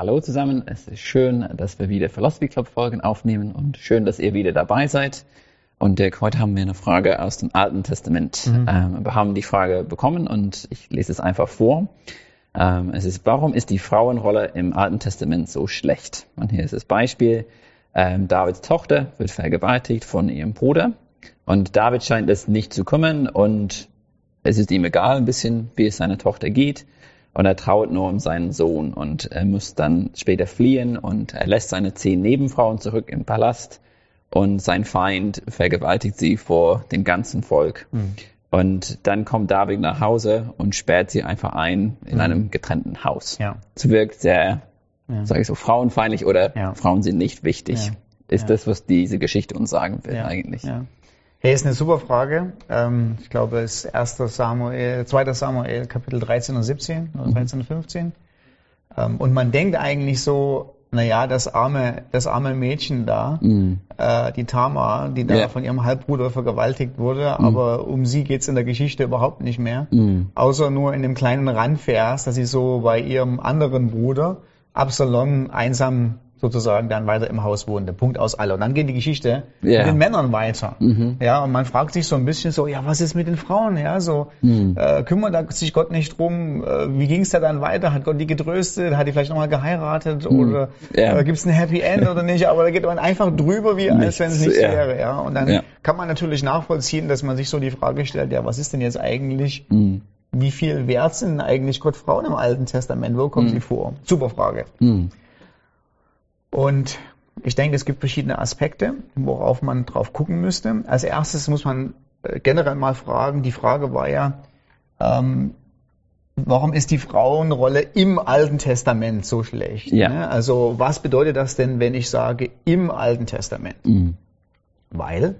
Hallo zusammen, es ist schön, dass wir wieder Philosophy Club Folgen aufnehmen und schön, dass ihr wieder dabei seid. Und Dirk, heute haben wir eine Frage aus dem Alten Testament. Mhm. Ähm, wir haben die Frage bekommen und ich lese es einfach vor. Ähm, es ist, warum ist die Frauenrolle im Alten Testament so schlecht? Und hier ist das Beispiel. Ähm, Davids Tochter wird vergewaltigt von ihrem Bruder und David scheint es nicht zu kümmern und es ist ihm egal ein bisschen, wie es seiner Tochter geht. Und er trauert nur um seinen Sohn und er muss dann später fliehen und er lässt seine zehn Nebenfrauen zurück im Palast und sein Feind vergewaltigt sie vor dem ganzen Volk. Mhm. Und dann kommt David nach Hause und sperrt sie einfach ein in mhm. einem getrennten Haus. Ja. Es wirkt sehr, ja. sage ich so, frauenfeindlich oder ja. Frauen sind nicht wichtig. Ja. Ist das, was diese Geschichte uns sagen will eigentlich. Ja. Hey, ist eine super Frage. Ähm, ich glaube, es ist 1. Samuel, 2. Samuel, Kapitel 13 und 17 oder 13 und 15. Ähm, und man denkt eigentlich so, naja, das arme, das arme Mädchen da, mhm. äh, die Tama, die da ja. von ihrem Halbbruder vergewaltigt wurde, mhm. aber um sie geht's in der Geschichte überhaupt nicht mehr. Mhm. Außer nur in dem kleinen Randvers, dass sie so bei ihrem anderen Bruder Absalom einsam sozusagen dann weiter im Haus wohnte. Punkt aus alle. Und dann geht die Geschichte yeah. mit den Männern weiter. Mhm. Ja, und man fragt sich so ein bisschen so, ja, was ist mit den Frauen? Ja, so mhm. äh, kümmert sich Gott nicht drum? Äh, wie ging es da dann weiter? Hat Gott die getröstet? Hat die vielleicht nochmal geheiratet? Mhm. Oder yeah. äh, gibt es ein Happy End oder nicht? Aber da geht man einfach drüber, wie als wenn es nichts yeah. wäre. Ja, und dann kann man natürlich nachvollziehen, dass man sich so die Frage stellt, ja, was ist denn jetzt eigentlich? Mhm. Wie viel wert sind eigentlich Gott Frauen im Alten Testament? Wo kommt mhm. sie vor? Super Frage. Und ich denke, es gibt verschiedene Aspekte, worauf man drauf gucken müsste. Als erstes muss man äh, generell mal fragen, die Frage war ja, ähm, warum ist die Frauenrolle im Alten Testament so schlecht? Ja. Ne? Also was bedeutet das denn, wenn ich sage im Alten Testament? Mhm. Weil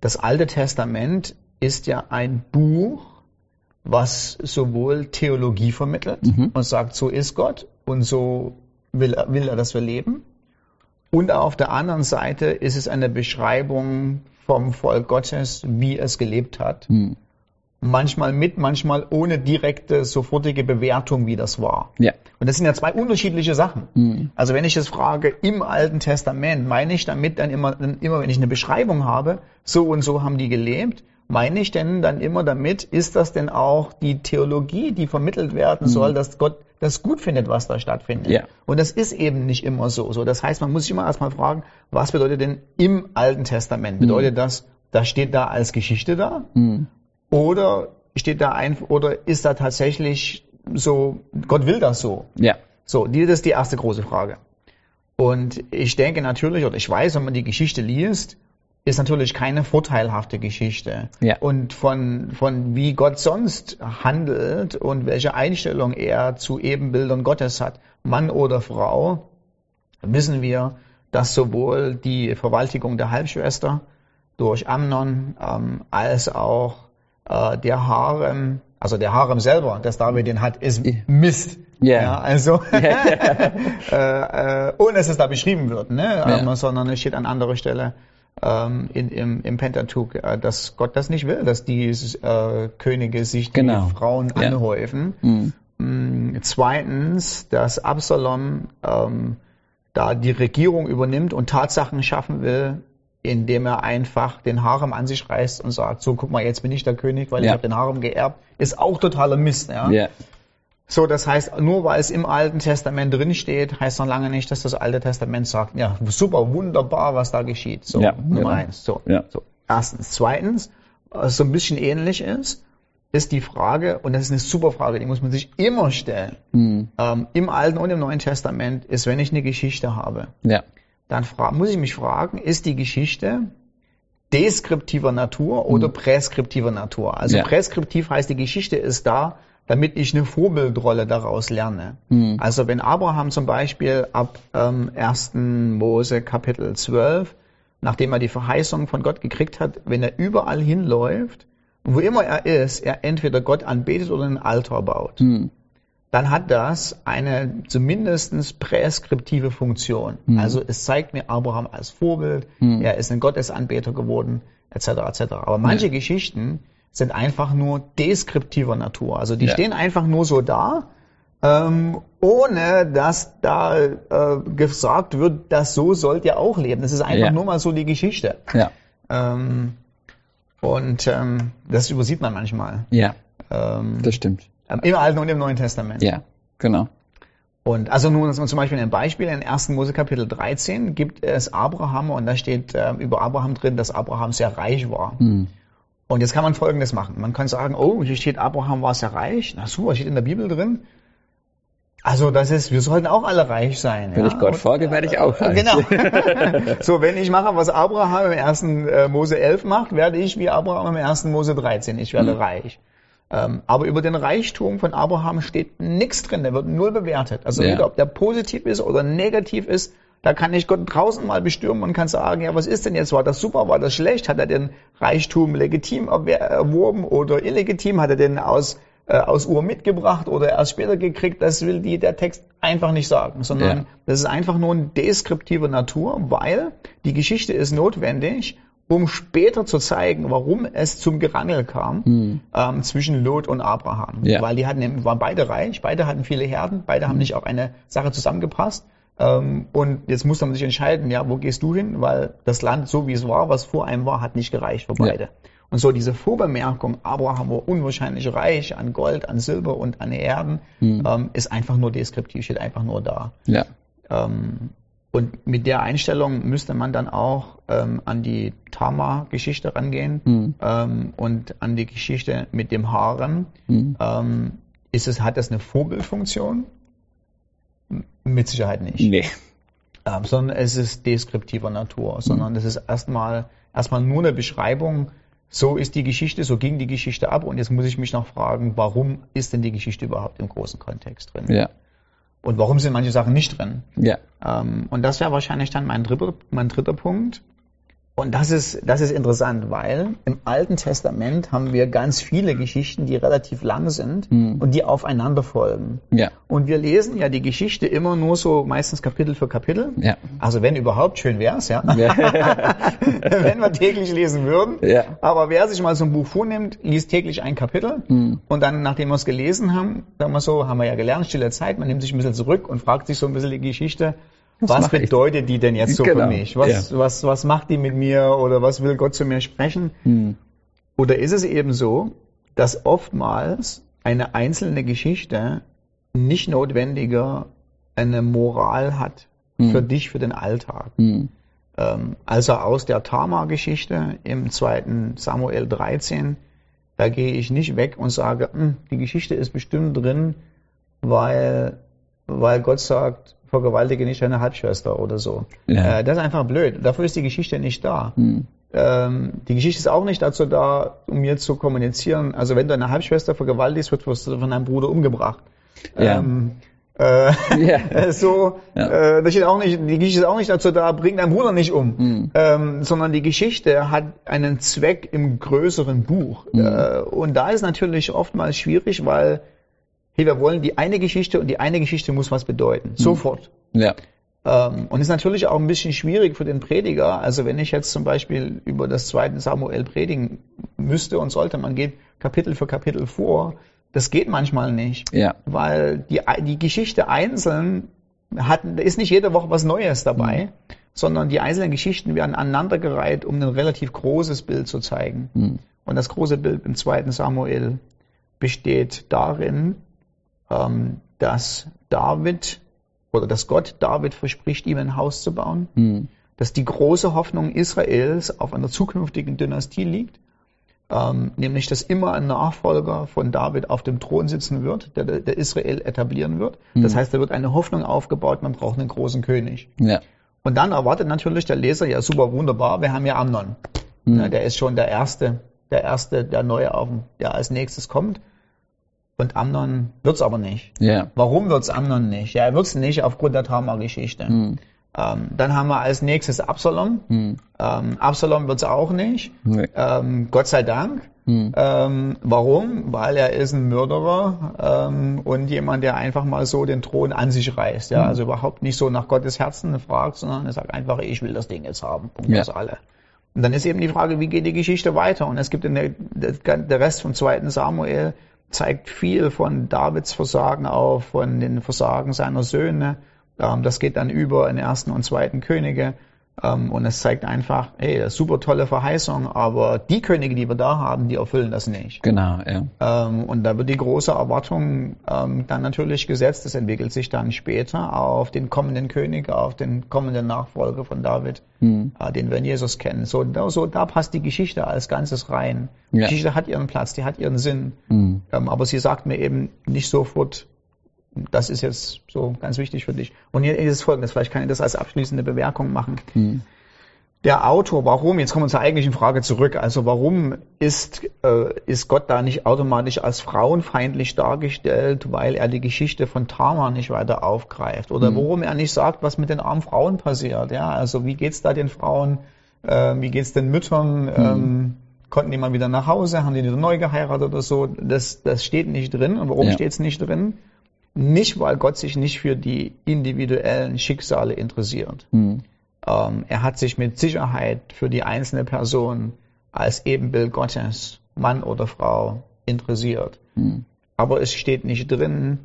das Alte Testament ist ja ein Buch, was sowohl Theologie vermittelt mhm. und sagt, so ist Gott und so will, will er, dass wir leben. Und auf der anderen Seite ist es eine Beschreibung vom Volk Gottes, wie es gelebt hat. Hm. Manchmal mit, manchmal ohne direkte, sofortige Bewertung, wie das war. Ja. Und das sind ja zwei unterschiedliche Sachen. Hm. Also wenn ich das frage im Alten Testament, meine ich damit dann immer, dann immer, wenn ich eine Beschreibung habe, so und so haben die gelebt, meine ich denn dann immer damit, ist das denn auch die Theologie, die vermittelt werden hm. soll, dass Gott das gut findet, was da stattfindet. Ja. Und das ist eben nicht immer so. so. Das heißt, man muss sich immer erstmal fragen, was bedeutet denn im Alten Testament? Bedeutet mhm. das, das steht da als Geschichte da? Mhm. Oder steht da ein, oder ist da tatsächlich so, Gott will das so? Ja. So, das ist die erste große Frage. Und ich denke natürlich, oder ich weiß, wenn man die Geschichte liest, ist natürlich keine vorteilhafte Geschichte. Ja. Und von, von wie Gott sonst handelt und welche Einstellung er zu Ebenbildern Gottes hat, Mann oder Frau, wissen wir, dass sowohl die Verwaltigung der Halbschwester durch Amnon ähm, als auch äh, der Harem, also der Harem selber, das David den hat, ist Mist. Yeah. Ja, also äh, äh, ohne dass es da beschrieben wird, ne? Yeah. Ähm, sondern es steht an anderer Stelle ähm, in, im, im Pentateuch, äh, dass Gott das nicht will, dass die äh, Könige sich die genau. Frauen ja. anhäufen. Mhm. Mm, zweitens, dass Absalom ähm, da die Regierung übernimmt und Tatsachen schaffen will, indem er einfach den Harem an sich reißt und sagt, so guck mal, jetzt bin ich der König, weil ja. ich habe den Harem geerbt, ist auch totaler Mist. Ja? ja. So, das heißt, nur weil es im Alten Testament drinsteht, heißt noch lange nicht, dass das Alte Testament sagt, ja, super, wunderbar, was da geschieht. So, ja, Nummer genau. eins. So, ja. so, erstens. Zweitens, was so ein bisschen ähnlich ist, ist die Frage, und das ist eine super Frage, die muss man sich immer stellen, mhm. ähm, im Alten und im Neuen Testament, ist, wenn ich eine Geschichte habe, ja. dann muss ich mich fragen, ist die Geschichte deskriptiver Natur oder mhm. präskriptiver Natur? Also ja. präskriptiv heißt, die Geschichte ist da, damit ich eine Vorbildrolle daraus lerne. Mhm. Also wenn Abraham zum Beispiel ab ähm, 1. Mose Kapitel 12, nachdem er die Verheißung von Gott gekriegt hat, wenn er überall hinläuft, wo immer er ist, er entweder Gott anbetet oder einen Altar baut, mhm. dann hat das eine zumindest präskriptive Funktion. Mhm. Also es zeigt mir Abraham als Vorbild, hm. er ist ein Gottesanbeter geworden, etc. etc. Aber manche. Geschichten sind einfach nur deskriptiver Natur. Also die ja. stehen einfach nur so da, ähm, ohne dass da äh, gesagt wird, dass so sollt ihr auch leben. Das ist einfach Ja. nur mal so die Geschichte. Ja. Ähm, und ähm, das übersieht man manchmal. Ja, Ähm, das stimmt. Im Alten und im Neuen Testament. Ja, genau. Und also nun zum Beispiel ein Beispiel in 1. Mose Kapitel 13 gibt es Abraham und da steht äh, über Abraham drin, dass Abraham sehr reich war. Hm. Und jetzt kann man Folgendes machen. Man kann sagen, oh, hier steht Abraham war sehr reich. Na super, steht in der Bibel drin. Also das ist, wir sollten auch alle reich sein. Wenn ja? ich Gott folge, werde ich auch reich. Genau. so, wenn ich mache, was Abraham im 1. äh, Mose 11 macht, werde ich wie Abraham im 1. Mose 13. Ich werde reich. Ähm, aber über den Reichtum von Abraham steht nichts drin. Der wird null bewertet. Also Ja. weder ob der positiv ist oder negativ ist, da kann ich Gott draußen mal bestürmen und kann sagen, ja, was ist denn jetzt? War das super? War das schlecht? Hat er den Reichtum legitim erworben oder illegitim? Hat er den aus, äh, aus Uhr mitgebracht oder erst später gekriegt? Das will die, der Text einfach nicht sagen, sondern Ja. das ist einfach nur eine deskriptive Natur, weil die Geschichte ist notwendig, um später zu zeigen, warum es zum Gerangel kam ähm, zwischen Lot und Abraham. Ja. Weil die hatten, eben- waren beide reich, beide hatten viele Herden, beide haben nicht auf eine Sache zusammengepasst. Ähm, und jetzt muss man sich entscheiden, ja, wo gehst du hin? Weil das Land, so wie es war, was vor einem war, hat nicht gereicht für Ja. beide. Und so diese Vorbemerkung, Abraham war unwahrscheinlich reich an Gold, an Silber und an Erden, ähm, ist einfach nur deskriptiv, steht einfach nur da. Ja. Ähm, und mit der Einstellung müsste man dann auch an die Tama-Geschichte rangehen Hm. ähm, und an die Geschichte mit dem Harem. Hm. Ähm, ist es, hat das eine Vorbildfunktion? Mit Sicherheit nicht. Nee. Ähm, sondern es ist deskriptiver Natur, sondern es ist erstmal erstmal nur eine Beschreibung. So ist die Geschichte, so ging die Geschichte ab und jetzt muss ich mich noch fragen, warum ist denn die Geschichte überhaupt im großen Kontext drin? Ja. Und warum sind manche Sachen nicht drin? Ja. Ähm, und das wäre wahrscheinlich dann mein dritter, mein dritter Punkt. Und das ist, das ist interessant, weil im Alten Testament haben wir ganz viele Geschichten, die relativ lang sind und die aufeinander folgen. Ja. Und wir lesen ja die Geschichte immer nur so meistens Kapitel für Kapitel. Ja. Also wenn überhaupt, schön wär's, ja. Ja. wenn wir täglich lesen würden. Ja. Aber wer sich mal so ein Buch vornimmt, liest täglich ein Kapitel Hm. und dann, nachdem wir es gelesen haben, sagen wir so, haben wir ja gelernt, stille Zeit, man nimmt sich ein bisschen zurück und fragt sich so ein bisschen die Geschichte, was, ich? bedeutet die denn jetzt so Genau, für mich? Was, was, was macht die mit mir oder was will Gott zu mir sprechen? Hm. Oder ist es eben so, dass oftmals eine einzelne Geschichte nicht notwendiger eine Moral hat für dich, für den Alltag? Hm. Ähm, also aus der Tamar-Geschichte im zweiten Samuel 13, da gehe ich nicht weg und sage, "Hm, die Geschichte ist bestimmt drin, weil, weil Gott sagt, vergewaltige nicht deine Halbschwester oder so. Ja. Äh, das ist einfach blöd. Dafür ist die Geschichte nicht da. Hm. Ähm, die Geschichte ist auch nicht dazu da, um mir zu kommunizieren. Also wenn du eine Halbschwester vergewaltigst, wird wirst du von deinem Bruder umgebracht. Ja. Ähm, äh, Ja. so, Ja. äh, das steht auch nicht, die Geschichte ist auch nicht dazu da, bring deinen Bruder nicht um, Hm. ähm, sondern die Geschichte hat einen Zweck im größeren Buch. Hm. Äh, und da ist natürlich oftmals schwierig, weil hey, wir wollen die eine Geschichte und die eine Geschichte muss was bedeuten. Sofort. Ja. Ähm, und ist natürlich auch ein bisschen schwierig für den Prediger. Also wenn ich jetzt zum Beispiel über das zweite Samuel predigen müsste und sollte, man geht Kapitel für Kapitel vor, das geht manchmal nicht. Ja. Weil die, die Geschichte einzeln hat, da ist nicht jede Woche was Neues dabei, sondern die einzelnen Geschichten werden aneinandergereiht, um ein relativ großes Bild zu zeigen. Hm. Und das große Bild im zweiten Samuel besteht darin, dass David oder dass Gott David verspricht, ihm ein Haus zu bauen, Hm. dass die große Hoffnung Israels auf einer zukünftigen Dynastie liegt, ähm, nämlich dass immer ein Nachfolger von David auf dem Thron sitzen wird, der, der Israel etablieren wird. Das heißt, da wird eine Hoffnung aufgebaut, man braucht einen großen König. Ja. Und dann erwartet natürlich der Leser, ja super, wunderbar, wir haben ja Amnon. Ja, der ist schon der Erste, der Erste, der neu auf, der als nächstes kommt. Und Amnon wird's aber nicht. Ja. Warum wird's Amnon nicht? Ja, er wird's nicht aufgrund der Tamar-Geschichte. Ähm, dann haben wir als nächstes Absalom. Ähm, Absalom wird's auch nicht. Nee. Ähm, Gott sei Dank. Ähm, warum? Weil er ist ein Mörderer ähm, und jemand, der einfach mal so den Thron an sich reißt. Ja, also überhaupt nicht so nach Gottes Herzen fragt, sondern er sagt einfach, ich will das Ding jetzt haben. Und Ja. das alle. Und dann ist eben die Frage, wie geht die Geschichte weiter? Und es gibt in der, der, Rest vom zweiten Samuel zeigt viel von Davids Versagen auf, von den Versagen seiner Söhne. Ähm, das geht dann über in ersten und zweiten Könige. Ähm, und es zeigt einfach, hey, super tolle Verheißung, aber die Könige, die wir da haben, die erfüllen das nicht. Genau, ja. Ähm, und da wird die große Erwartung ähm, dann natürlich gesetzt. Das entwickelt sich dann später auf den kommenden König, auf den kommenden Nachfolger von David, hm. äh, den wir in Jesus kennen. So, da, so, da passt die Geschichte als Ganzes rein. Ja. Die Geschichte hat ihren Platz, die hat ihren Sinn. Hm. Ähm, aber sie sagt mir eben nicht sofort, das ist jetzt so ganz wichtig für dich. Und hier ist es folgendes, vielleicht kann ich das als abschließende Bemerkung machen. Hm. Der Autor, warum, jetzt kommen wir zur eigentlichen Frage zurück, also warum ist, äh, ist Gott da nicht automatisch als frauenfeindlich dargestellt, weil er die Geschichte von Tamar nicht weiter aufgreift? Oder hm. warum er nicht sagt, was mit den armen Frauen passiert? Ja, also wie geht's da den Frauen, äh, wie geht's den Müttern? Hm. Ähm, konnten die mal wieder nach Hause, haben die wieder neu geheiratet oder so? Das, das steht nicht drin. Und warum ja. steht's nicht drin? Nicht, weil Gott sich nicht für die individuellen Schicksale interessiert. Mhm. Ähm, er hat sich mit Sicherheit für die einzelne Person als Ebenbild Gottes, Mann oder Frau, interessiert. Mhm. Aber es steht nicht drin,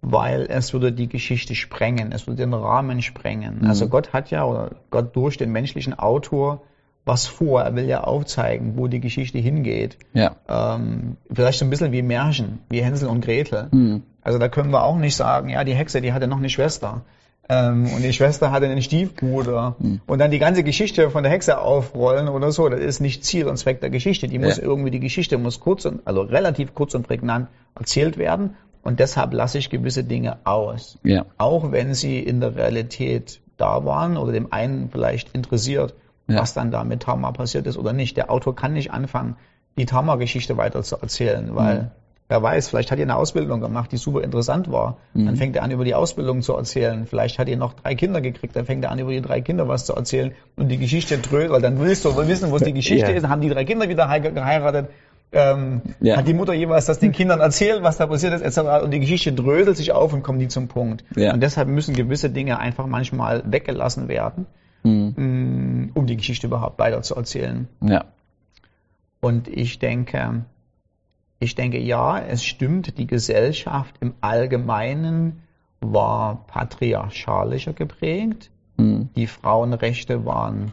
weil es würde die Geschichte sprengen, es würde den Rahmen sprengen. Mhm. Also Gott hat ja, oder Gott durch den menschlichen Autor was vor. Er will ja aufzeigen, wo die Geschichte hingeht. Ja. Ähm, vielleicht so ein bisschen wie Märchen, wie Hänsel und Gretel. Mhm. Also da können wir auch nicht sagen, ja, die Hexe, die hatte noch eine Schwester. Ähm, und die Schwester hatte einen Stiefbruder. Mhm. Und dann die ganze Geschichte von der Hexe aufrollen oder so, das ist nicht Ziel und Zweck der Geschichte. Die muss ja. irgendwie, die Geschichte muss kurz und, also relativ kurz und prägnant erzählt werden. Und deshalb lasse ich gewisse Dinge aus. Ja. Auch wenn sie in der Realität da waren oder dem einen vielleicht interessiert ja. was dann da mit Tama passiert ist oder nicht. Der Autor kann nicht anfangen, die Tama-Geschichte weiter zu erzählen, weil mhm. wer weiß, vielleicht hat er eine Ausbildung gemacht, die super interessant war. Mhm. Dann fängt er an, über die Ausbildung zu erzählen. Vielleicht hat er noch drei Kinder gekriegt, dann fängt er an, über die drei Kinder was zu erzählen und die Geschichte weil dann willst du wissen, was die Geschichte ja. ist. Haben die drei Kinder wieder geheiratet. Ähm, ja. Hat die Mutter jeweils das den Kindern erzählt, was da passiert ist, etc. Und die Geschichte dröselt sich auf und kommt nie zum Punkt. Ja. Und deshalb müssen gewisse Dinge einfach manchmal weggelassen werden mhm. um die Geschichte überhaupt weiter zu erzählen. Ja. Und ich denke, ich denke, ja, es stimmt, die Gesellschaft im Allgemeinen war patriarchalischer geprägt. Mhm. Die Frauenrechte waren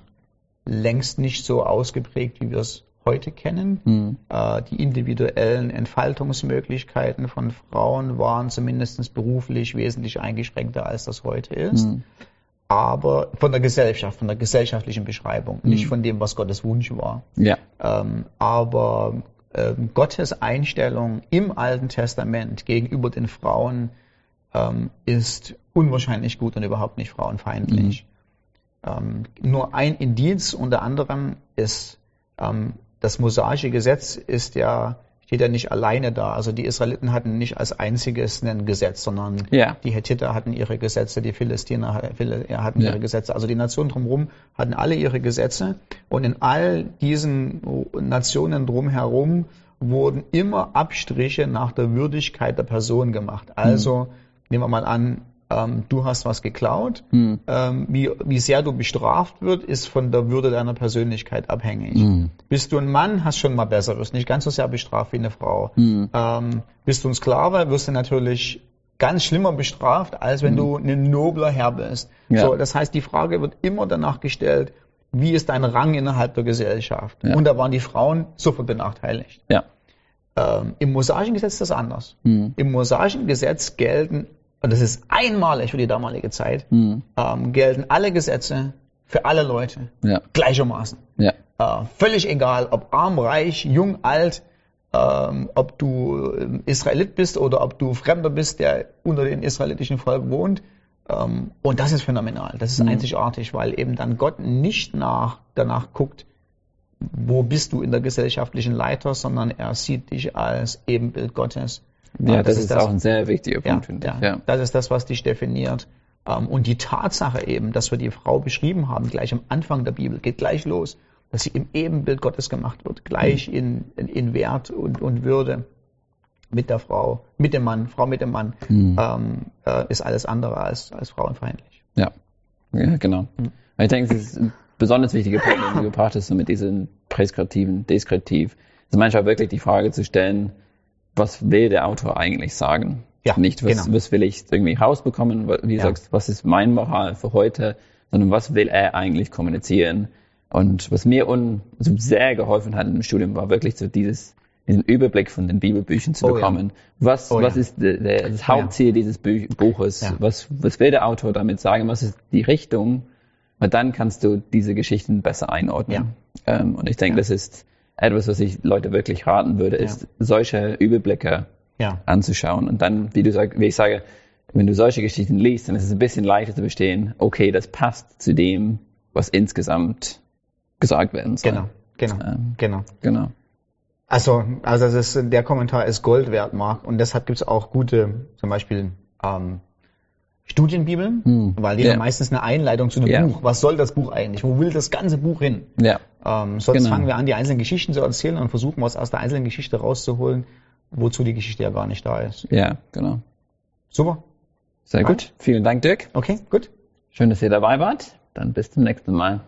längst nicht so ausgeprägt, wie wir es heute kennen. Mhm. Äh, die individuellen Entfaltungsmöglichkeiten von Frauen waren zumindest beruflich wesentlich eingeschränkter, als das heute ist. Mhm aber von der Gesellschaft, von der gesellschaftlichen Beschreibung, mhm. nicht von dem, was Gottes Wunsch war. Ja. Ähm, aber ähm, Gottes Einstellung im Alten Testament gegenüber den Frauen ähm, ist unwahrscheinlich gut und überhaupt nicht frauenfeindlich. Mhm. Ähm, nur ein Indiz unter anderem ist, ähm, das mosaische Gesetz ist ja steht ja nicht alleine da. Also die Israeliten hatten nicht als einziges ein Gesetz, sondern ja. die Hethiter hatten ihre Gesetze, die Philistiner hatten ja. ihre Gesetze. Also die Nationen drumherum hatten alle ihre Gesetze und in all diesen Nationen drumherum wurden immer Abstriche nach der Würdigkeit der Person gemacht. Also mhm. nehmen wir mal an, ähm, du hast was geklaut. Mhm. Ähm, wie, wie sehr du bestraft wird, ist von der Würde deiner Persönlichkeit abhängig. Mhm. Bist du ein Mann, hast schon mal Besseres, nicht ganz so sehr bestraft wie eine Frau. Mhm. Ähm, bist du ein Sklave, wirst du natürlich ganz schlimmer bestraft, als wenn du ein nobler Herr bist. Ja. So, das heißt, die Frage wird immer danach gestellt, wie ist dein Rang innerhalb der Gesellschaft? Ja. Und da waren die Frauen sofort benachteiligt. Ja. Ähm, Im mosaischen Gesetz ist das anders. Mhm. Im mosaischen Gesetz gelten und das ist einmalig für die damalige Zeit, mhm. ähm, gelten alle Gesetze für alle Leute ja. gleichermaßen. Ja. Äh, völlig egal, ob arm, reich, jung, alt, ähm, ob du ähm, Israelit bist oder ob du Fremder bist, der unter dem israelitischen Volk wohnt. Ähm, und das ist phänomenal, das ist mhm. einzigartig, weil eben dann Gott nicht nach, danach guckt, wo bist du in der gesellschaftlichen Leiter, sondern er sieht dich als Ebenbild Gottes. Ja, das, das, ist, das, auch ein sehr wichtiger Punkt, ja, finde ich. Ja. Das ist das, was dich definiert. Ähm, und die Tatsache eben, dass wir die Frau beschrieben haben, gleich am Anfang der Bibel, geht gleich los, dass sie im Ebenbild Gottes gemacht wird, gleich mhm. in, in, Wert und, und Würde mit der Frau, mit dem Mann, Frau mit dem Mann, mhm. ähm, äh, ist alles andere als, als frauenfeindlich. Ja, ja genau. Mhm. Ich denke, es ist ein besonders wichtiger Punkt, den du gebracht hast, so mit diesen Präskriptiven, Deskriptiv. Es ist manchmal wirklich die Frage zu stellen, was will der Autor eigentlich sagen? Ja, Nicht, was, genau. was will ich irgendwie rausbekommen, wie du Ja. sagst, was ist mein Moral für heute, sondern was will er eigentlich kommunizieren? Und was mir un, also sehr geholfen hat im Studium, war wirklich so dieses, diesen Überblick von den Bibelbüchern zu Oh ja. bekommen. Was, Oh was ja. ist der, der, das ja. Hauptziel dieses Bü Buches? Ja. Was, was will der Autor damit sagen? Was ist die Richtung? Weil dann kannst du diese Geschichten besser einordnen. Ähm, und ich denke, das ist etwas, was ich Leute wirklich raten würde, ist solche Überblicke Ja. anzuschauen. Und dann, wie du sagst, wie ich sage, wenn du solche Geschichten liest, dann ist es ein bisschen leichter zu verstehen, okay, das passt zu dem, was insgesamt gesagt werden soll. Genau. Genau. Ähm. Genau. Genau. Also, also das ist, der Kommentar ist Gold wert, Marc. Und deshalb gibt's auch gute, zum Beispiel ähm, Studienbibeln, weil die Hm. Ja. haben meistens eine Einleitung zu einem Ja. Buch. Was soll das Buch eigentlich? Wo will das ganze Buch hin? Ja. Ähm, sonst Genau. fangen wir an, die einzelnen Geschichten zu erzählen und versuchen was aus der einzelnen Geschichte rauszuholen, wozu die Geschichte ja gar nicht da ist. Ja, genau. Super. Sehr gut. Vielen Dank, Dirk. Okay, gut. Schön, dass ihr dabei wart. Dann bis zum nächsten Mal.